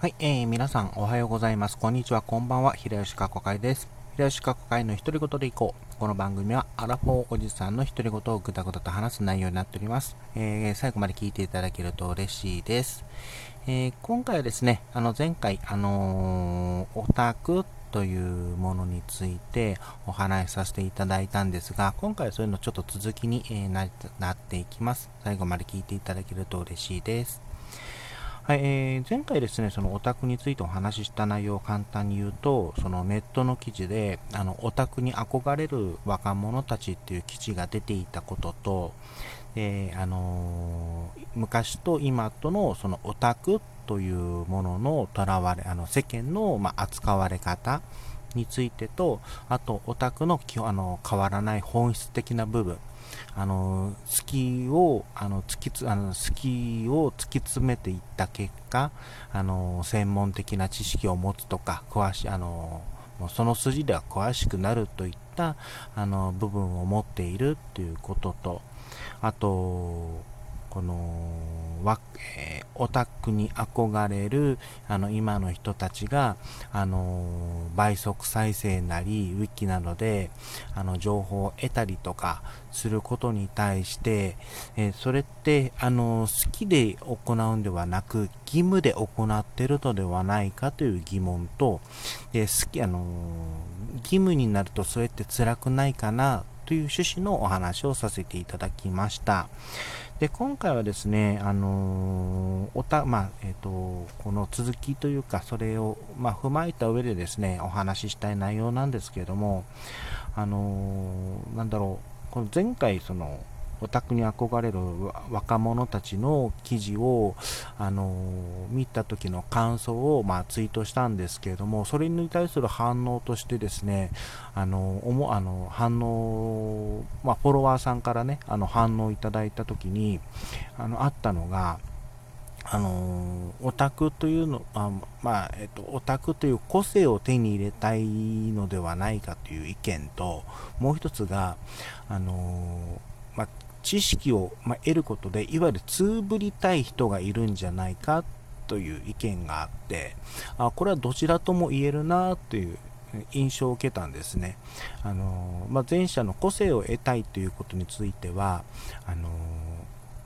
はい、えー、皆さんおはようございます。こんにちは、こんばんは。平吉過去会です。平吉過去会の独り言でいこう。この番組はアラフォーおじさんの独り言をぐだぐだと話す内容になっております。えー、最後まで聞いていただけると嬉しいです。えー、今回はですね、あの前回、あのー、オタクというものについてお話しさせていただいたんですが、今回はそういうのちょっと続きに、えなっていきます。最後まで聞いていただけると嬉しいです。はい、えー、前回ですね、そのオタクについてお話しした内容を簡単に言うと、そのネットの記事で、あの、オタクに憧れる若者たちっていう記事が出ていたことと、えー、あのー、昔と今とのそのオタクというもののとらわれ、あの、世間の、まあ、扱われ方についてと、あと、オタクのあの変わらない本質的な部分、あの好きをあの突きつあの好きを突き詰めていった結果あの専門的な知識を持つとか詳しあのその筋では詳しくなるといったあの部分を持っているということとあとこのわ、えー、オタクに憧れるあの今の人たちがあの倍速再生なりウィキなどであの情報を得たりとかすることに対して、えー、それってあの好きで行うんではなく義務で行っているのではないかという疑問とで好きあの義務になるとそれって辛くないかなという趣旨のお話をさせていただきました。で、今回はですね、あのー、おた、まあ、えっ、ー、と、この続きというか、それを、まあ、踏まえた上でですね、お話ししたい内容なんですけれども、あのー、なんだろう、この前回、その、オタクに憧れる若者たちの記事を、あの見た時の感想を、まあ、ツイートしたんですけれども、それに対する反応としてですね、あのおもあの反応、まあ、フォロワーさんからね、あの反応いただいた時に、あのあったのが、あのオタクというの、あまあ、えっと、オタクという個性を手に入れたいのではないかという意見と、もう一つが、あのまあ、知識を、ま得ることで、いわゆるつぶりたい人がいるんじゃないかという意見があって、あこれはどちらとも言えるなという印象を受けたんですね。あのまあ、前者の個性を得たいということについては、あの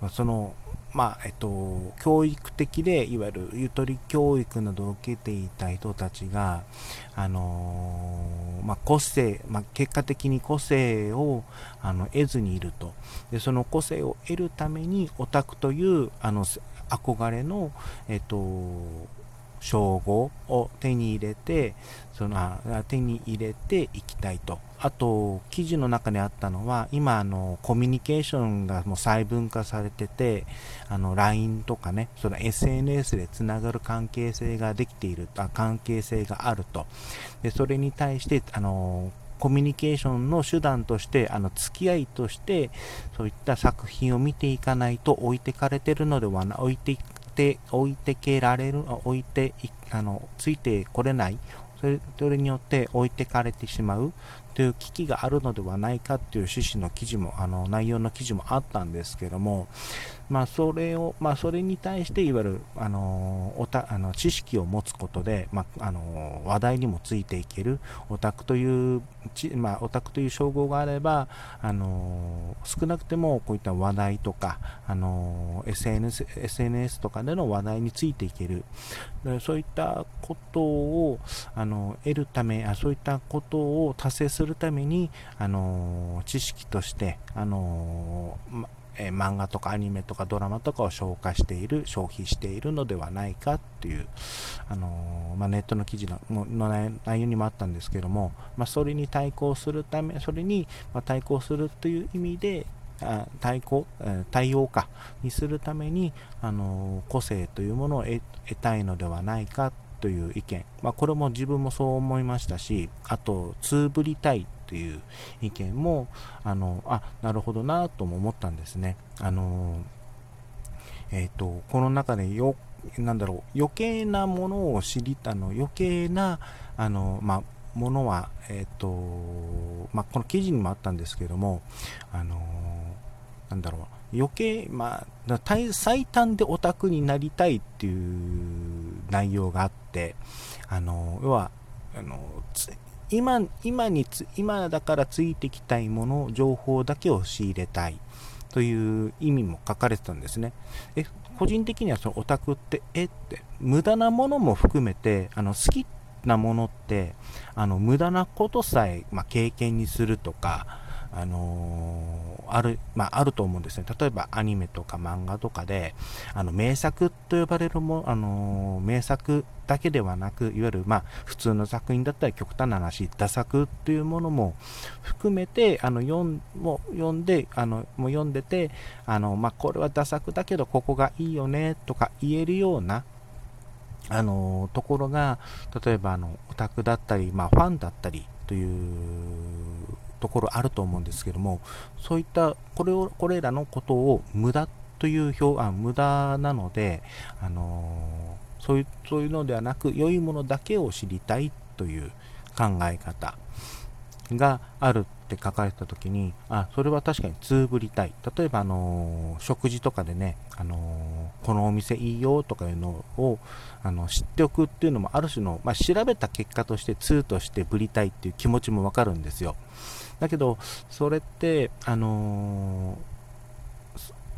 まそのまあえっと、教育的でいわゆるゆとり教育などを受けていた人たちが、あのまあ、個性、まあ、結果的に個性をあの得ずにいると。でその個性を得るためにオタクというあの憧れの、えっと、称号を手に入れて、そのあ手に入れていきたいと。あと、記事の中にあったのは、今、あの、コミュニケーションがもう細分化されてて、あの、LINE とかね、その SNS でつながる関係性ができている、あ関係性があると。で、それに対して、あの、コミュニケーションの手段として、あの、付き合いとして、そういった作品を見ていかないと置いてかれてるのではな、置いてて置いてけられる、置いてあの、ついてこれない、それそれによって置いてかれてしまう。という危機があるのではないかという趣旨の記事も、あの、内容の記事もあったんですけども、まあ、それを、まあ、それに対して、いわゆる、あの、おた、あの、知識を持つことで、まあ、あの、話題にもついていける、オタクという、ちまあ、オタクという称号があれば、あの、少なくても、こういった話題とか、あの、SNS、SNS とかでの話題についていける。そういったことを、あの、得るため、あそういったことを達成するするために、あの、知識として、あの、まえ、漫画とかアニメとかドラマとかを消化している、消費しているのではないかっていう、あの、ま、ネットの記事の内容にもあったんですけども、ま、それに対抗するため、それに対抗するという意味で、対抗、対応かにするために、あの、個性というものを得たいのではないかという意見、まあ、これも自分もそう思いましたし、あと、つぶりたいという意見も、あの、あ、なるほどなとも思ったんですね。あの、えっ、ー、と、この中でよ、なんだろう、余計なものを知りたの、余計な、あの、まあ、ものは、えっ、ー、と、まあ、この記事にもあったんですけども、あの、なんだろう、余計、まあ、最短でオタクになりたいっていう内容があって、あの要はあの今今に今だからついてきたいもの情報だけを仕入れたいという意味も書かれてたんですね。え個人的にはそのオタクってえって無駄なものも含めてあの好きなものってあの無駄なことさえ、まあ、経験にするとかあのー、ある、まあ、あると思うんですね。例えばアニメとか漫画とかで、あの、名作と呼ばれるも、あのー、名作だけではなく、いわゆる、まあ、普通の作品だったり極端な話、打作っていうものも含めて、あの、読ん、も読んで、あの、もう読んでて、あの、まあ、これは打作だけど、ここがいいよね、とか言えるような、あのところが、例えばあのオタクだったり、まあ、ファンだったりというところあると思うんですけどもそういったこれをこれらのことを無駄という表あ無駄なので、あのー、そういうそういうのではなく良いものだけを知りたいという考え方があるって書かれた時にあそれは確かにつぶりたい。例えば、あのー、食事とかでね、あのー、このお店いいよとかいうのをあの知っておくっていうのもある種の、まあ、調べた結果として2としてぶりたいっていう気持ちもわかるんですよ。だけどそれってあのー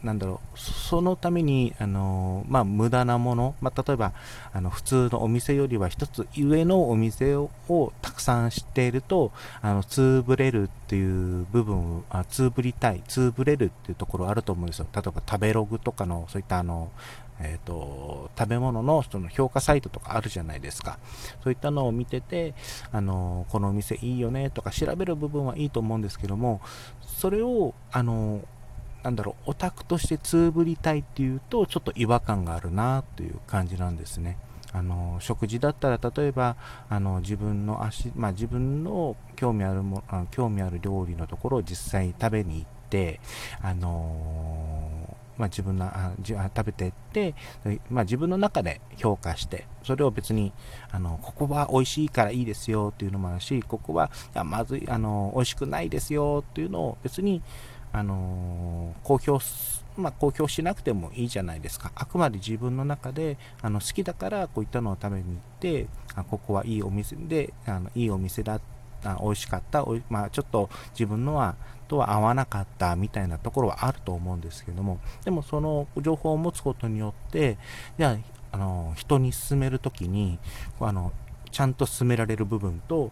なんだろう、そのために、あのまあ、無駄なもの、まあ、例えばあの普通のお店よりは一つ上のお店をたくさん知っていると、あの潰れるっていう部分あ、潰りたい、潰れるっていうところあると思うんですよ。例えば食べログとかの、そういったあの、えーと、食べ物のその評価サイトとかあるじゃないですか。そういったのを見てて、あのこのお店いいよねとか調べる部分はいいと思うんですけども、それを、あのなんだろう、オタクとしてつぶりたいっていうと、ちょっと違和感があるなという感じなんですね。あの食事だったら例えばあの自分の足、まあ、自分の興味あるも興味ある料理のところを実際に食べに行って、あのまあ、自分のあじ食べていって、まあ、自分の中で評価してそれを別にあのここは美味しいからいいですよっていうのもあるしここはいやまずいあの美味しくないですよっていうのを別にあの公表まあ、公表しなくてもいいじゃないですか。あくまで自分の中であの好きだからこういったのを食べに行って、あここはいいお店で、あのいいお店だ、美味しかったお、まあ、ちょっと自分のはとは合わなかったみたいなところはあると思うんですけども、でもその情報を持つことによって、じゃあ、あの人に勧めるときにあのちゃんと進められる部分と、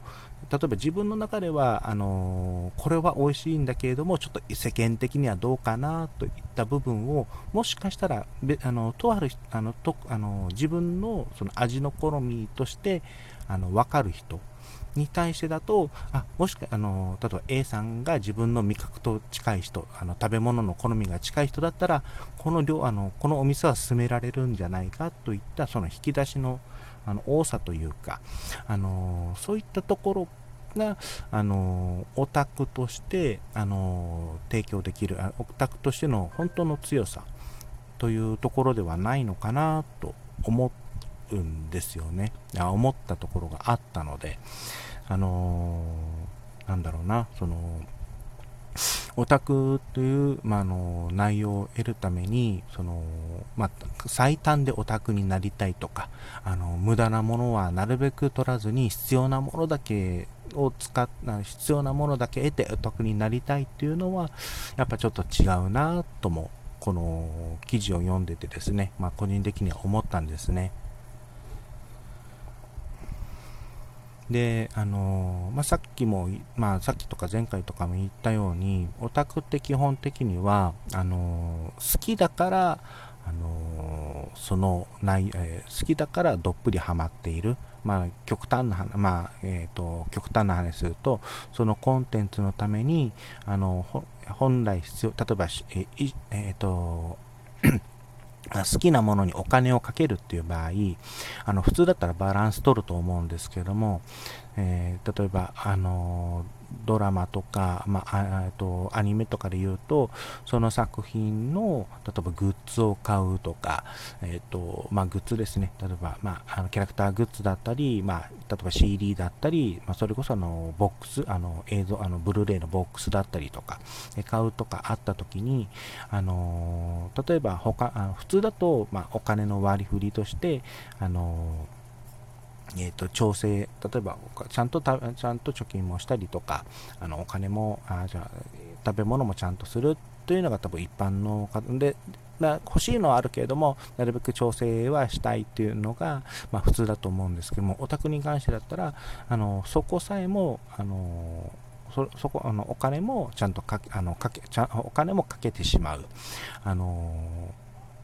例えば自分の中では、あの、これは美味しいんだけれども、ちょっと世間的にはどうかなといった部分を、もしかしたら、あのとあるあのとあの自分のその味の好みとしてあの分かる人に対してだと、あもしかあの例えば A さんが自分の味覚と近い人、あの食べ物の好みが近い人だったら、この量あのこのお店は進められるんじゃないかといったその引き出しのあの多さというか、あのそういったところが、あのオタクとして、あの提供できるオタクとしての本当の強さというところではないのかなと思うんですよね。思ったところがあったので。あのなんだろうなそのオタクという、まあ、の内容を得るためにその、まあ、最短でオタクになりたいとかあの無駄なものはなるべく取らずに必要なものだけを使っ必要なものだけ得てオタクになりたいっていうのはやっぱちょっと違うなともこの記事を読んでてですね、まあ、個人的には思ったんですね。で、あのまあ、さっきも、まあ、さっきとか前回とかも言ったように、オタクって基本的には、あの好きだから、あのその内、えー、好きだからどっぷりハマっている。まあ、極端な、まあ、えっ、ー、と、極端な話すると、そのコンテンツのために、あの、本来必要、例えば、えっ、えー、と、好きなものにお金をかけるっていう場合、あの普通だったらバランス取ると思うんですけども、えー、例えば、あのドラマとか、まあ、とアニメとかで言うと、その作品の、例えばグッズを買うとか、えっ、ー、と、まあ、グッズですね。例えば、まあ、あのキャラクターグッズだったり、まあ、例えば CD だったり、まあ、それこそあの、ボックス、あの、映像、あの、ブルーレイのボックスだったりとか、買うとかあった時に、あの、例えば他、あの普通だと、まあ、お金の割り振りとして、あの、えーと、調整、例えばちゃんとちゃんと貯金もしたりとか、あのお金もあじゃ食べ物もちゃんとするというのが多分一般の方で、欲しいのはあるけれども、なるべく調整はしたいっていうのが、まあ、普通だと思うんですけども、お宅に関してだったら、あのそこさえも、あのそそこあのお金もちゃんとかあのかけちゃお金もかけてしまう。あの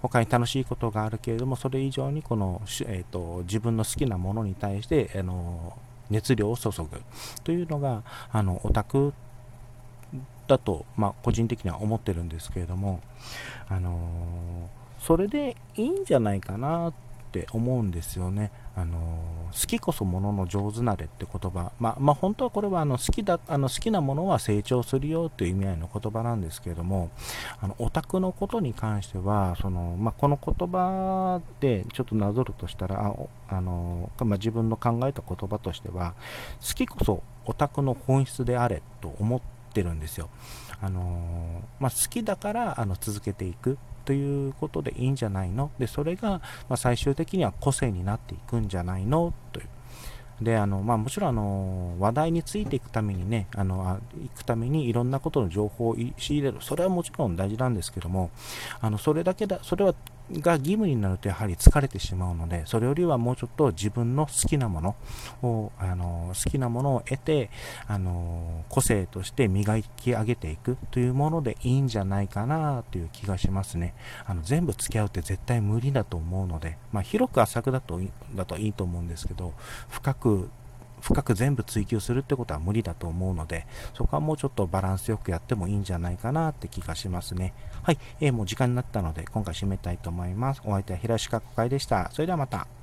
他に楽しいことがあるけれども、それ以上にこの、えーと、自分の好きなものに対して、あの熱量を注ぐ。というのが、あのオタクだと、まあ、個人的には思ってるんですけれども、あのそれでいいんじゃないかなってって思うんですよね。あの好きこそものの上手なれって言葉、まあ、まあ、本当はこれはあの好きだあの好きなものは成長するよという意味合いの言葉なんですけれども、あのオタクのことに関しては、そのまあ、この言葉でちょっとなぞるとしたら、ああのまあ、自分の考えた言葉としては、好きこそオタクの本質であれと思ってるんですよ。あのまあ、好きだからあの続けていくということでいいんじゃないの？で、それが、ま最終的には個性になっていくんじゃないの？という。で、あの、まあ、もちろん、あの、話題についていくためにね、あの、あ行くためにいろんなことの情報を仕入れる。それはもちろん大事なんですけども、あの、それだけだ、それはが義務になるとやはり疲れてしまうので、それよりはもうちょっと自分の好きなものを、あの好きなものを得て、あの個性として磨き上げていくというものでいいんじゃないかなという気がしますね。あの全部付き合うって絶対無理だと思うので、まあ、広く浅くだとだといいと思うんですけど、深く深く全部追求するってことは無理だと思うので、そこはもうちょっとバランスよくやってもいいんじゃないかなって気がしますね。はい、えー、もう時間になったので、今回締めたいと思います。お相手は平石かこかいでした。それではまた。